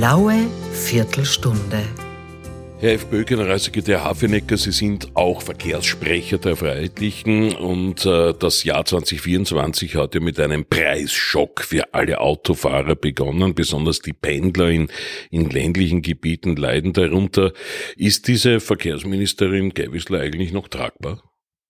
blaue Viertelstunde. Herr FPÖ, Generalsekretär Hafenecker, Sie sind auch Verkehrssprecher der Freiheitlichen und äh, das Jahr 2024 hat ja mit einem Preisschock für alle Autofahrer begonnen, besonders die Pendler in, in ländlichen Gebieten leiden darunter. Ist diese Verkehrsministerin Gewissler eigentlich noch tragbar?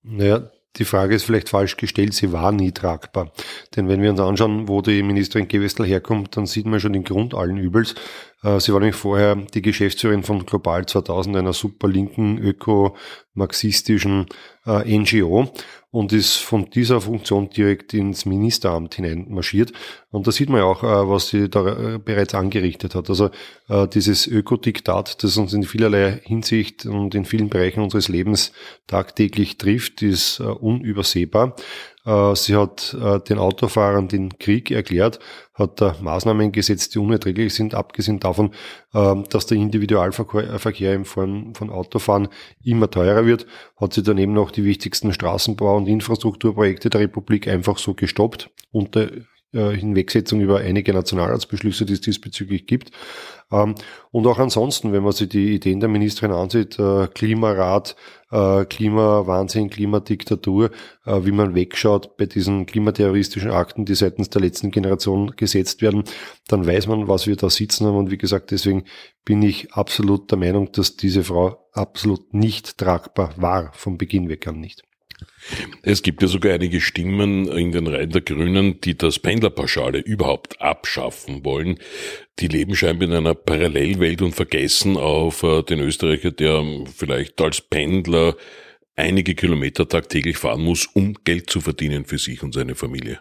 Naja, die Frage ist vielleicht falsch gestellt, sie war nie tragbar. Denn wenn wir uns anschauen, wo die Ministerin Gewessel herkommt, dann sieht man schon den Grund allen Übels. Äh, sie war nämlich vorher die Geschäftsführerin von Global 2000, einer super linken, öko-marxistischen äh, NGO und ist von dieser Funktion direkt ins Ministeramt hineinmarschiert. Und da sieht man ja auch, äh, was sie da bereits angerichtet hat. Also dieses Ökodiktat, das uns in vielerlei Hinsicht und in vielen Bereichen unseres Lebens tagtäglich trifft, ist unübersehbar. Äh, sie hat äh, den Autofahrern den Krieg erklärt, hat Maßnahmen gesetzt, die unerträglich sind, abgesehen davon, ähm, dass der Individualverkehr in Form von Autofahren immer teurer wird, hat sie daneben noch die wichtigsten Straßenbau- und Infrastrukturprojekte der Republik einfach so gestoppt unter äh, Hinwegsetzung über einige Nationalratsbeschlüsse, die es diesbezüglich gibt. Ähm, und auch ansonsten, wenn man sich die Ideen der Ministerin ansieht, äh, Klimarat, äh, Klimawahnsinn, Klimadiktatur, wie man wegschaut bei diesen klimaterroristischen Akten, die seitens der letzten Generation gesetzt werden, dann weiß man, was wir da sitzen haben. Und wie gesagt, deswegen bin ich absolut der Meinung, dass diese Frau absolut nicht tragbar war, vom Beginn weg an nicht. Es gibt ja sogar einige Stimmen in den Reihen der Grünen, die das Pendlerpauschale überhaupt abschaffen wollen. Die leben scheinbar in einer Parallelwelt und vergessen auf äh, den Österreicher, der vielleicht als Pendler einige Kilometer tagtäglich fahren muss, um Geld zu verdienen für sich und seine Familie.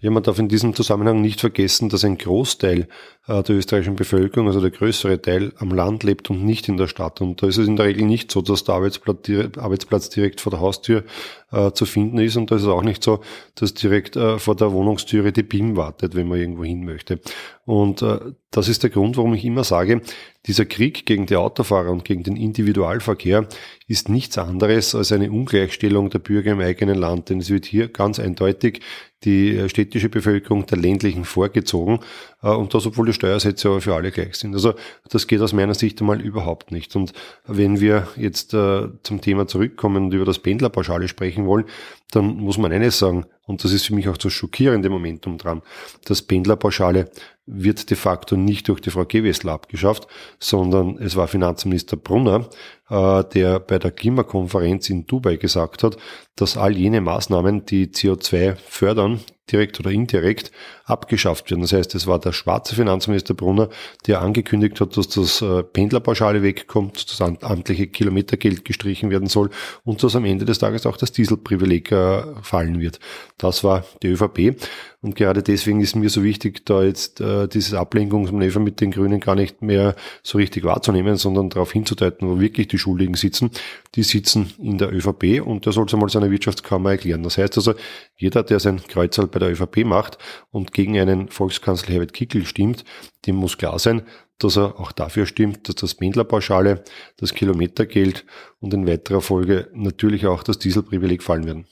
Ja, man darf in diesem Zusammenhang nicht vergessen, dass ein Großteil der österreichischen Bevölkerung, also der größere Teil, am Land lebt und nicht in der Stadt. Und da ist es in der Regel nicht so, dass der Arbeitsplatz direkt vor der Haustür äh, zu finden ist. Und da ist es auch nicht so, dass direkt äh, vor der Wohnungstüre die BIM wartet, wenn man irgendwo hin möchte. Und äh, das ist der Grund, warum ich immer sage, dieser Krieg gegen die Autofahrer und gegen den Individualverkehr ist nichts anderes als eine Ungleichstellung der Bürger im eigenen Land. Denn es wird hier ganz eindeutig die äh, städtische Bevölkerung der ländlichen vorgezogen. Äh, und das, obwohl Steuersätze aber für alle gleich sind. Also das geht aus meiner Sicht einmal überhaupt nicht. Und wenn wir jetzt äh, zum Thema zurückkommen und über das Pendlerpauschale sprechen wollen, dann muss man eines sagen, und das ist für mich auch das schockierende Momentum dran, das Pendlerpauschale wird de facto nicht durch die Frau Gewessler abgeschafft, sondern es war Finanzminister Brunner, äh, der bei der Klimakonferenz in Dubai gesagt hat, dass all jene Maßnahmen, die CO2 fördern, direkt oder indirekt, abgeschafft werden. Das heißt, es war der schwarze Finanzminister Brunner, der angekündigt hat, dass das äh, Pendlerpauschale wegkommt, das amtliche Kilometergeld gestrichen werden soll und dass am Ende des Tages auch das Dieselprivileg äh, fallen wird. Das war die ÖVP. Und gerade deswegen ist mir so wichtig, da jetzt äh, dieses Ablenkungsmanöver mit den Grünen gar nicht mehr so richtig wahrzunehmen, sondern darauf hinzudeuten, wo wirklich die Schuldigen sitzen. Die sitzen in der ÖVP und der soll es einmal seiner Wirtschaftskammer erklären. Das heißt also, jeder, der sein Kreuzerl bei der ÖVP macht und gegen einen Volkskanzler Herbert Kickel stimmt, dem muss klar sein, dass er auch dafür stimmt, dass das Pendlerpauschale, das Kilometergeld und in weiterer Folge natürlich auch das Dieselprivileg fallen werden.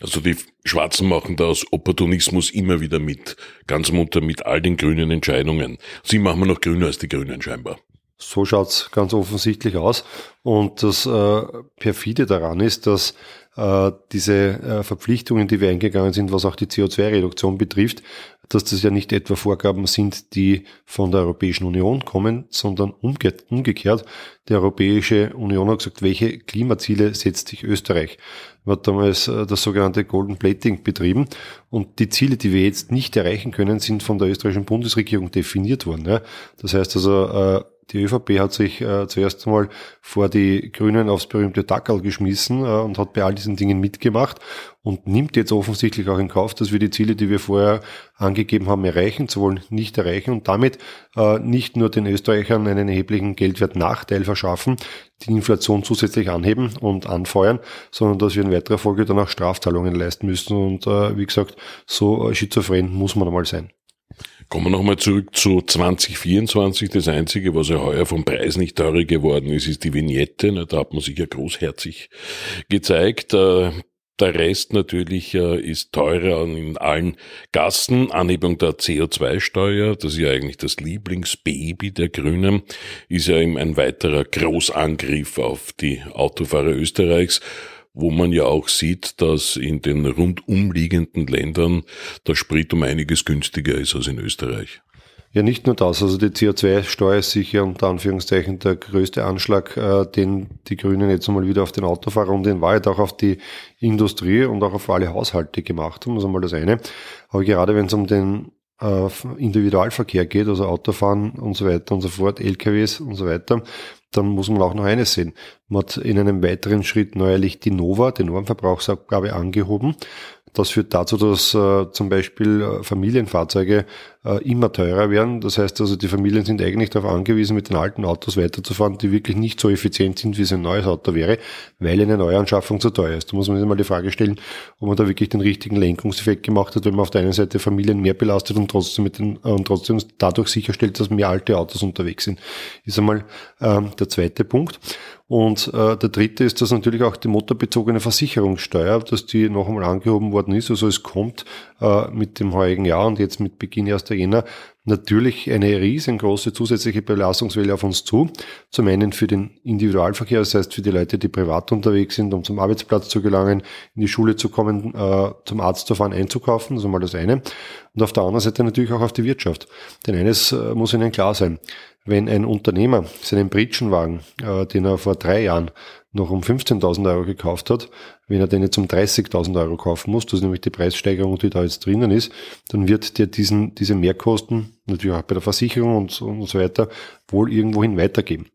Also die Schwarzen machen da aus Opportunismus immer wieder mit, ganz munter mit all den grünen Entscheidungen. Sie machen noch grüner als die Grünen scheinbar. So schaut's ganz offensichtlich aus. Und das äh, perfide daran ist, dass äh, diese äh, Verpflichtungen, die wir eingegangen sind, was auch die CO2-Reduktion betrifft, dass das ja nicht etwa Vorgaben sind, die von der Europäischen Union kommen, sondern umgekehrt. Die Europäische Union hat gesagt, welche Klimaziele setzt sich Österreich? Man hat damals äh, das sogenannte Golden Plating betrieben und die Ziele, die wir jetzt nicht erreichen können, sind von der österreichischen Bundesregierung definiert worden. Das heißt also, äh, die ÖVP hat sich äh, zuerst einmal vor die Grünen aufs berühmte Dackel geschmissen äh, und hat bei all diesen Dingen mitgemacht und nimmt jetzt offensichtlich auch in Kauf, dass wir die Ziele, die wir vorher angegeben haben, erreichen zu wollen, nicht erreichen und damit äh, nicht nur den Österreichern einen erheblichen Geldwertnachteil verschaffen, die Inflation zusätzlich anheben und anfeuern, sondern dass wir in weiterer Folge dann auch Strafzahlungen leisten müssen. Und äh, wie gesagt, so äh, schizophren muss man einmal sein. Kommen wir nochmal zurück zu 2024. Das Einzige, was ja heuer vom Preis nicht teurer geworden ist, ist die Vignette. Da hat man sich ja großherzig gezeigt. Äh, Der Rest natürlich äh, ist teurer in allen Gassen. Anhebung der CO2-Steuer, das ist ja eigentlich das Lieblingsbaby der Grünen, ist ja eben ein weiterer Großangriff auf die Autofahrer Österreichs wo man ja auch sieht, dass in den rundumliegenden Ländern der Sprit um einiges günstiger ist als in Österreich. Ja, nicht nur das. Also die CO2-Steuer ist sicher unter Anführungszeichen der größte Anschlag, äh, den die Grünen jetzt einmal wieder auf den Autofahrer und in Wahrheit auch auf die Industrie und auch auf alle Haushalte gemacht haben. Das ist einmal das eine. Aber gerade wenn es um den äh, Individualverkehr geht, also Autofahren und so weiter und so fort, LKWs und so weiter, dann muss man auch noch eines sehen. Man hat in einem weiteren Schritt neuerlich die Nova, die Normverbrauchsabgabe, angehoben. Das führt dazu, dass äh, zum Beispiel äh, Familienfahrzeuge äh, immer teurer werden. Das heißt also, die Familien sind eigentlich darauf angewiesen, mit den alten Autos weiterzufahren, die wirklich nicht so effizient sind, wie es ein neues Auto wäre, weil eine Neuanschaffung zu teuer ist. Da muss man sich mal die Frage stellen, ob man da wirklich den richtigen Lenkungseffekt gemacht hat, wenn man auf der einen Seite Familien mehr belastet und trotzdem mit den, äh, und trotzdem dadurch sicherstellt, dass mehr alte Autos unterwegs sind. Ist einmal ähm, der zweite Punkt. Und äh, der dritte ist, dass natürlich auch die motorbezogene Versicherungssteuer, dass die noch einmal angehoben worden ist. Also es kommt äh, mit dem heurigen Jahr und jetzt mit Beginn 1. Ukraine natürlich eine riesengroße zusätzliche Belastungswelle auf uns zu. Zum einen für den Individualverkehr, das heißt für die Leute, die privat unterwegs sind, um zum Arbeitsplatz zu gelangen, in die Schule zu kommen, äh, zum Arzt zu fahren, einzukaufen, das ist mal das eine. Und auf der anderen Seite natürlich auch auf die Wirtschaft. Denn eines äh, muss Ihnen klar sein. Wenn ein Unternehmer seinen Britschenwagen, äh, den er vor drei Jahren noch um 15.000 Euro gekauft hat, wenn er den jetzt um 30.000 Euro kaufen muss, das ist nämlich die Preissteigerung, die da jetzt drinnen ist, dann wird der diesen, diese Mehrkosten natürlich auch bei der Versicherung und, und so weiter wohl irgendwohin weitergeben.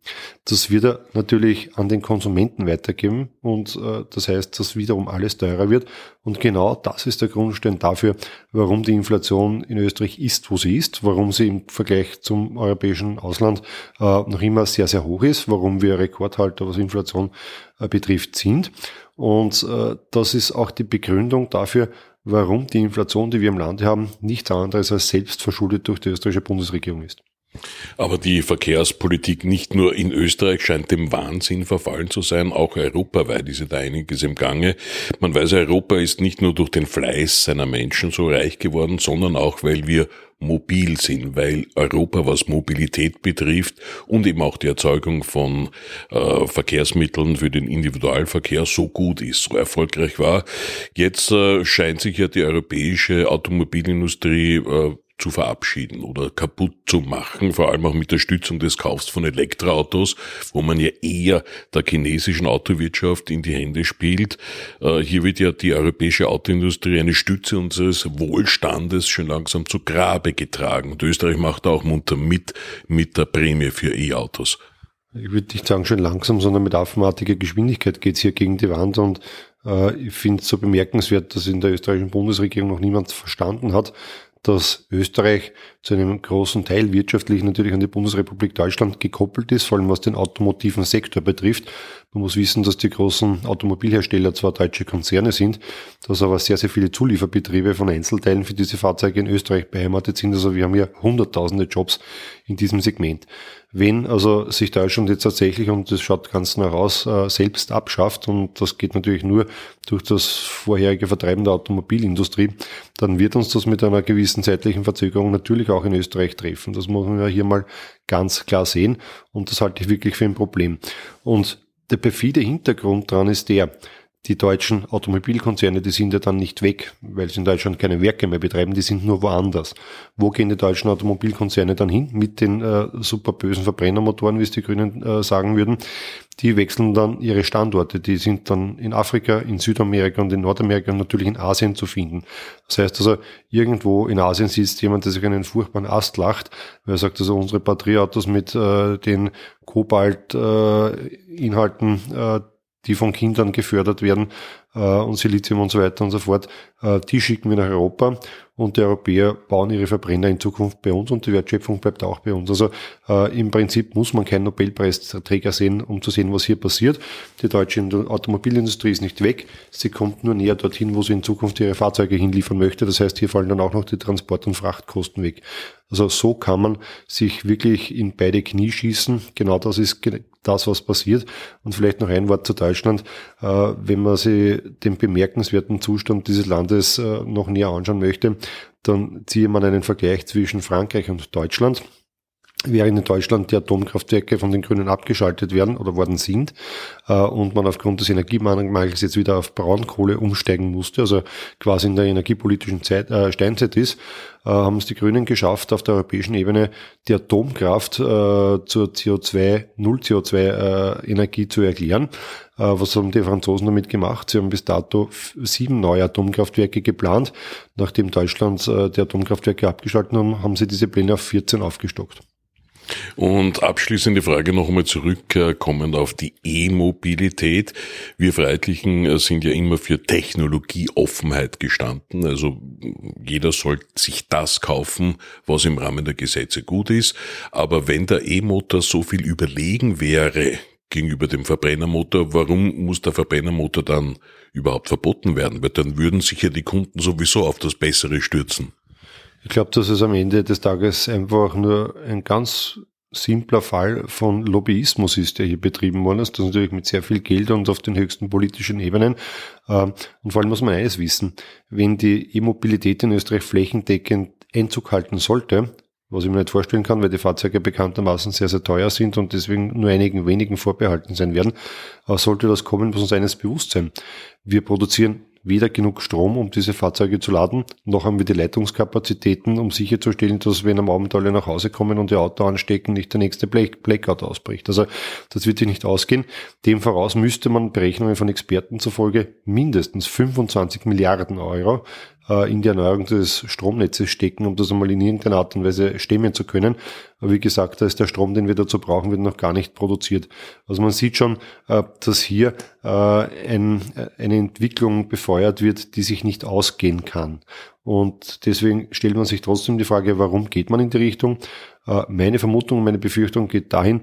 Das wird er natürlich an den Konsumenten weitergeben und äh, das heißt, dass wiederum alles teurer wird und genau das ist der Grundstein dafür, warum die Inflation in Österreich ist, wo sie ist, warum sie im Vergleich zum europäischen Ausland äh, noch immer sehr, sehr hoch ist, warum wir Rekordhalter, was Inflation äh, betrifft, sind. Und äh, das ist auch die Begründung dafür, warum die Inflation, die wir im Lande haben, nichts anderes als selbst verschuldet durch die österreichische Bundesregierung ist. Aber die Verkehrspolitik nicht nur in Österreich scheint dem Wahnsinn verfallen zu sein, auch europaweit ist da einiges im Gange. Man weiß, Europa ist nicht nur durch den Fleiß seiner Menschen so reich geworden, sondern auch, weil wir mobil sind, weil Europa, was Mobilität betrifft und eben auch die Erzeugung von äh, Verkehrsmitteln für den Individualverkehr so gut ist, so erfolgreich war. Jetzt äh, scheint sich ja die europäische Automobilindustrie äh, zu verabschieden oder kaputt zu machen, vor allem auch mit der Stützung des Kaufs von Elektroautos, wo man ja eher der chinesischen Autowirtschaft in die Hände spielt. Äh, hier wird ja die europäische Autoindustrie eine Stütze unseres Wohlstandes schon langsam zu Grabe getragen. Und Österreich macht auch munter mit mit der Prämie für E-Autos. Ich würde nicht sagen schon langsam, sondern mit affenartiger Geschwindigkeit geht's hier gegen die Wand und äh, ich finde es so bemerkenswert, dass in der österreichischen Bundesregierung noch niemand verstanden hat, dass Österreich zu einem großen Teil wirtschaftlich natürlich an die Bundesrepublik Deutschland gekoppelt ist, vor allem was den automotiven Sektor betrifft. Man muss wissen, dass die großen Automobilhersteller zwar deutsche Konzerne sind, dass aber sehr, sehr viele Zulieferbetriebe von Einzelteilen für diese Fahrzeuge in Österreich beheimatet sind. Also wir haben hier hunderttausende Jobs in diesem Segment. Wenn also sich Deutschland jetzt tatsächlich, und das schaut ganz nach aus, äh, selbst abschafft, und das geht natürlich nur durch das vorherige Vertreiben der Automobilindustrie, dann wird uns das mit einer gewissen zeitlichen Verzögerung natürlich auch in Österreich treffen. Das muss man ja hier mal ganz klar sehen, und das halte ich wirklich für ein Problem. Und der perfide Hintergrund dran ist der, die deutschen Automobilkonzerne, die sind ja dann nicht weg, weil sie in Deutschland keine Werke mehr betreiben, die sind nur woanders. Wo gehen die deutschen Automobilkonzerne dann hin mit den äh, super bösen Verbrennermotoren, wie es die Grünen äh, sagen würden? Die wechseln dann ihre Standorte. Die sind dann in Afrika, in Südamerika und in Nordamerika und natürlich in Asien zu finden. Das heißt also, irgendwo in Asien sitzt jemand, der sich einen furchtbaren Ast lacht, weil er sagt, also unsere Batterieautos mit äh, den Kobalt-Inhalten, äh, die von Kindern gefördert werden äh, und Silizium und so weiter und so fort, äh, die schicken wir nach Europa und die Europäer bauen ihre Verbrenner in Zukunft bei uns und die Wertschöpfung bleibt auch bei uns. Also äh, im Prinzip muss man keinen Nobelpreisträger sehen, um zu sehen, was hier passiert. Die deutsche Automobilindustrie ist nicht weg, sie kommt nur näher dorthin, wo sie in Zukunft ihre Fahrzeuge hinliefern möchte. Das heißt, hier fallen dann auch noch die Transport- und Frachtkosten weg. Also so kann man sich wirklich in beide Knie schießen. Genau das ist das, was passiert. Und vielleicht noch ein Wort zu Deutschland. Äh, wenn man sie den bemerkenswerten Zustand dieses Landes äh, noch näher anschauen möchte, dann ziehe man einen Vergleich zwischen Frankreich und Deutschland während in Deutschland die Atomkraftwerke von den Grünen abgeschaltet werden oder worden sind äh, und man aufgrund des Energiemangels jetzt wieder auf Braunkohle umsteigen musste, also quasi in der energiepolitischen Zeit, äh, Steinzeit ist, äh, haben es die Grünen geschafft, auf der europäischen Ebene die Atomkraft äh, zur CO2, Null-CO2-Energie äh, zu erklären. Äh, was haben die Franzosen damit gemacht? Sie haben bis dato sieben neue Atomkraftwerke geplant. Nachdem Deutschland die Atomkraftwerke abgeschaltet haben, haben sie diese Pläne auf 14 aufgestockt. Und abschließende Frage noch einmal zurückkommend auf die E-Mobilität. Wir Freiheitlichen äh, sind ja immer für Technologieoffenheit gestanden. Also jeder soll sich das kaufen, was im Rahmen der Gesetze gut ist. Aber wenn der E-Motor so viel überlegen wäre gegenüber dem Verbrennermotor, warum muss der Verbrennermotor dann überhaupt verboten werden? Weil dann würden sich ja die Kunden sowieso auf das Bessere stürzen. Ich glaube, dass es am Ende des Tages einfach nur ein ganz simpler Fall von Lobbyismus ist, der hier betrieben worden ist. Das natürlich mit sehr viel Geld und auf den höchsten politischen Ebenen. Ähm, und vor allem muss man eines wissen, wenn die E-Mobilität in Österreich flächendeckend Einzug halten sollte, was ich mir nicht vorstellen kann, weil die Fahrzeuge bekanntermaßen sehr, sehr teuer sind und deswegen nur einigen wenigen vorbehalten sein werden, sollte das kommen, muss uns eines bewusst sein. Wir produzieren weder genug Strom, um diese Fahrzeuge zu laden, noch haben wir die Leitungskapazitäten, um sicherzustellen, dass wenn am Abend alle nach Hause kommen und ihr Auto anstecken, nicht der nächste Blackout ausbricht. Also das wird sich nicht ausgehen. Dem voraus müsste man Berechnungen von Experten zufolge mindestens 25 Milliarden Euro äh, in die Erneuerung des Stromnetzes stecken, um das einmal in irgendeiner Art und Weise stemmen zu können. Aber wie gesagt, da ist der Strom, den wir dazu brauchen, wird noch gar nicht produziert. Also man sieht schon, äh, dass hier äh, ein, eine Entwicklung befeuert wird, die sich nicht ausgehen kann. Und deswegen stellt man sich trotzdem die Frage, warum geht man in die Richtung? Meine Vermutung, meine Befürchtung geht dahin,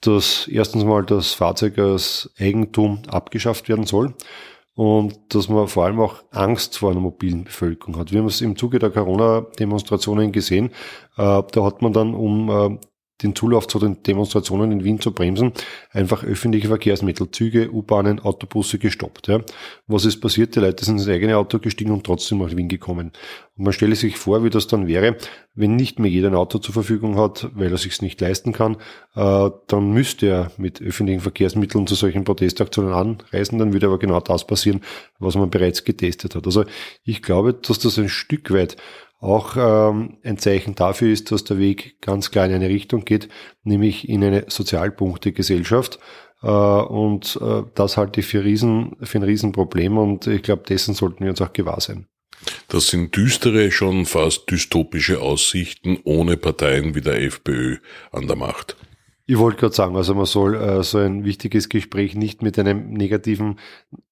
dass erstens mal das Fahrzeug als Eigentum abgeschafft werden soll und dass man vor allem auch Angst vor einer mobilen Bevölkerung hat. Wir haben es im Zuge der Corona-Demonstrationen gesehen. Äh, da hat man dann, um äh, den Zulauf zu den Demonstrationen in Wien zu bremsen, einfach öffentliche Verkehrsmittel, Züge, U-Bahnen, Autobusse gestoppt. Ja. Was ist passiert? Die Leute sind ins eigene Auto gestiegen und trotzdem nach Wien gekommen. Und man stelle sich vor, wie das dann wäre, wenn nicht mehr jeder ein Auto zur Verfügung hat, weil er sich nicht leisten kann, äh, dann müsste er mit öffentlichen Verkehrsmitteln zu solchen Protestaktionen anreisen, dann würde aber genau das passieren, was man bereits getestet hat. Also ich glaube, dass das ein Stück weit auch ähm, ein Zeichen dafür ist, dass der Weg ganz klar in eine Richtung geht, nämlich in eine Sozialpunkte-Gesellschaft. Äh, und äh, das halte ich für, riesen, für ein Riesenproblem und ich glaube, dessen sollten wir uns auch gewahr sein. Das sind düstere, schon fast dystopische Aussichten ohne Parteien wie der FPÖ an der Macht. Ich wollte gerade sagen, also man soll äh, so ein wichtiges Gespräch nicht mit einem negativen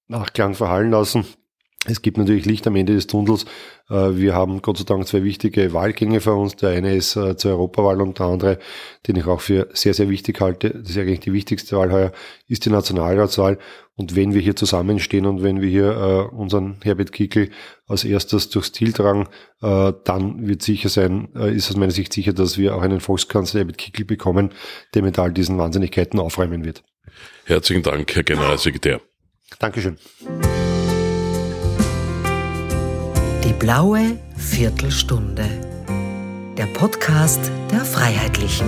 Nachklang verhallen lassen. Es gibt natürlich Licht am Ende des Tunnels. Äh, wir haben Gott sei Dank zwei wichtige Wahlgänge vor uns. Der eine ist äh, zur Europawahl und der andere, den ich auch für sehr, sehr wichtig halte, das ist eigentlich die wichtigste Wahl heuer, ist die Nationalratswahl. Und wenn wir hier zusammenstehen und wenn wir hier äh, unseren Herbert Kickel als erstes durchs Ziel tragen, dann wird sicher sein, ist aus meiner Sicht sicher, dass wir auch einen Volkskanzler Herbert Kickel bekommen, der mit all diesen Wahnsinnigkeiten aufräumen wird. Herzlichen Dank, Herr Generalsekretär. Dankeschön. Blaue Viertelstunde. Der Podcast der Freiheitlichen.